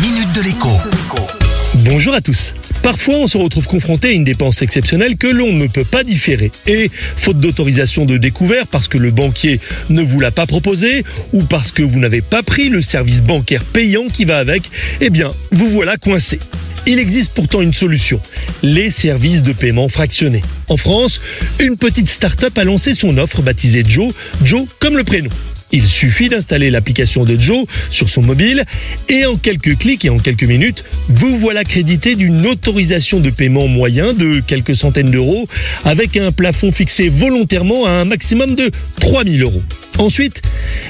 minute de l'écho. Bonjour à tous. Parfois, on se retrouve confronté à une dépense exceptionnelle que l'on ne peut pas différer. Et, faute d'autorisation de découvert parce que le banquier ne vous l'a pas proposé ou parce que vous n'avez pas pris le service bancaire payant qui va avec, eh bien, vous voilà coincé. Il existe pourtant une solution, les services de paiement fractionnés. En France, une petite start-up a lancé son offre baptisée Joe, Joe comme le prénom. Il suffit d'installer l'application de Joe sur son mobile et en quelques clics et en quelques minutes, vous voilà crédité d'une autorisation de paiement moyen de quelques centaines d'euros avec un plafond fixé volontairement à un maximum de 3000 euros. Ensuite,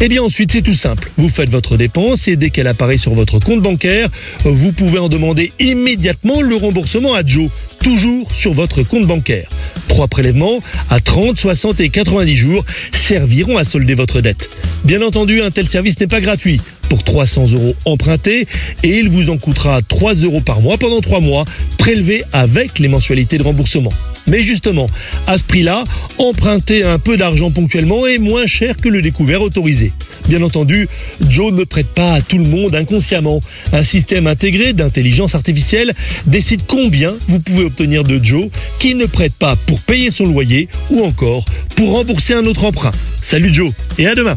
eh bien ensuite c'est tout simple. Vous faites votre dépense et dès qu'elle apparaît sur votre compte bancaire, vous pouvez en demander immédiatement le remboursement à Joe, toujours sur votre compte bancaire. Trois prélèvements à 30, 60 et 90 jours serviront à solder votre dette. Bien entendu, un tel service n'est pas gratuit. Pour 300 euros empruntés et il vous en coûtera 3 euros par mois pendant 3 mois, prélevés avec les mensualités de remboursement. Mais justement, à ce prix-là, emprunter un peu d'argent ponctuellement est moins cher que le découvert autorisé. Bien entendu, Joe ne prête pas à tout le monde inconsciemment. Un système intégré d'intelligence artificielle décide combien vous pouvez obtenir de Joe qui ne prête pas pour payer son loyer ou encore pour rembourser un autre emprunt. Salut Joe et à demain.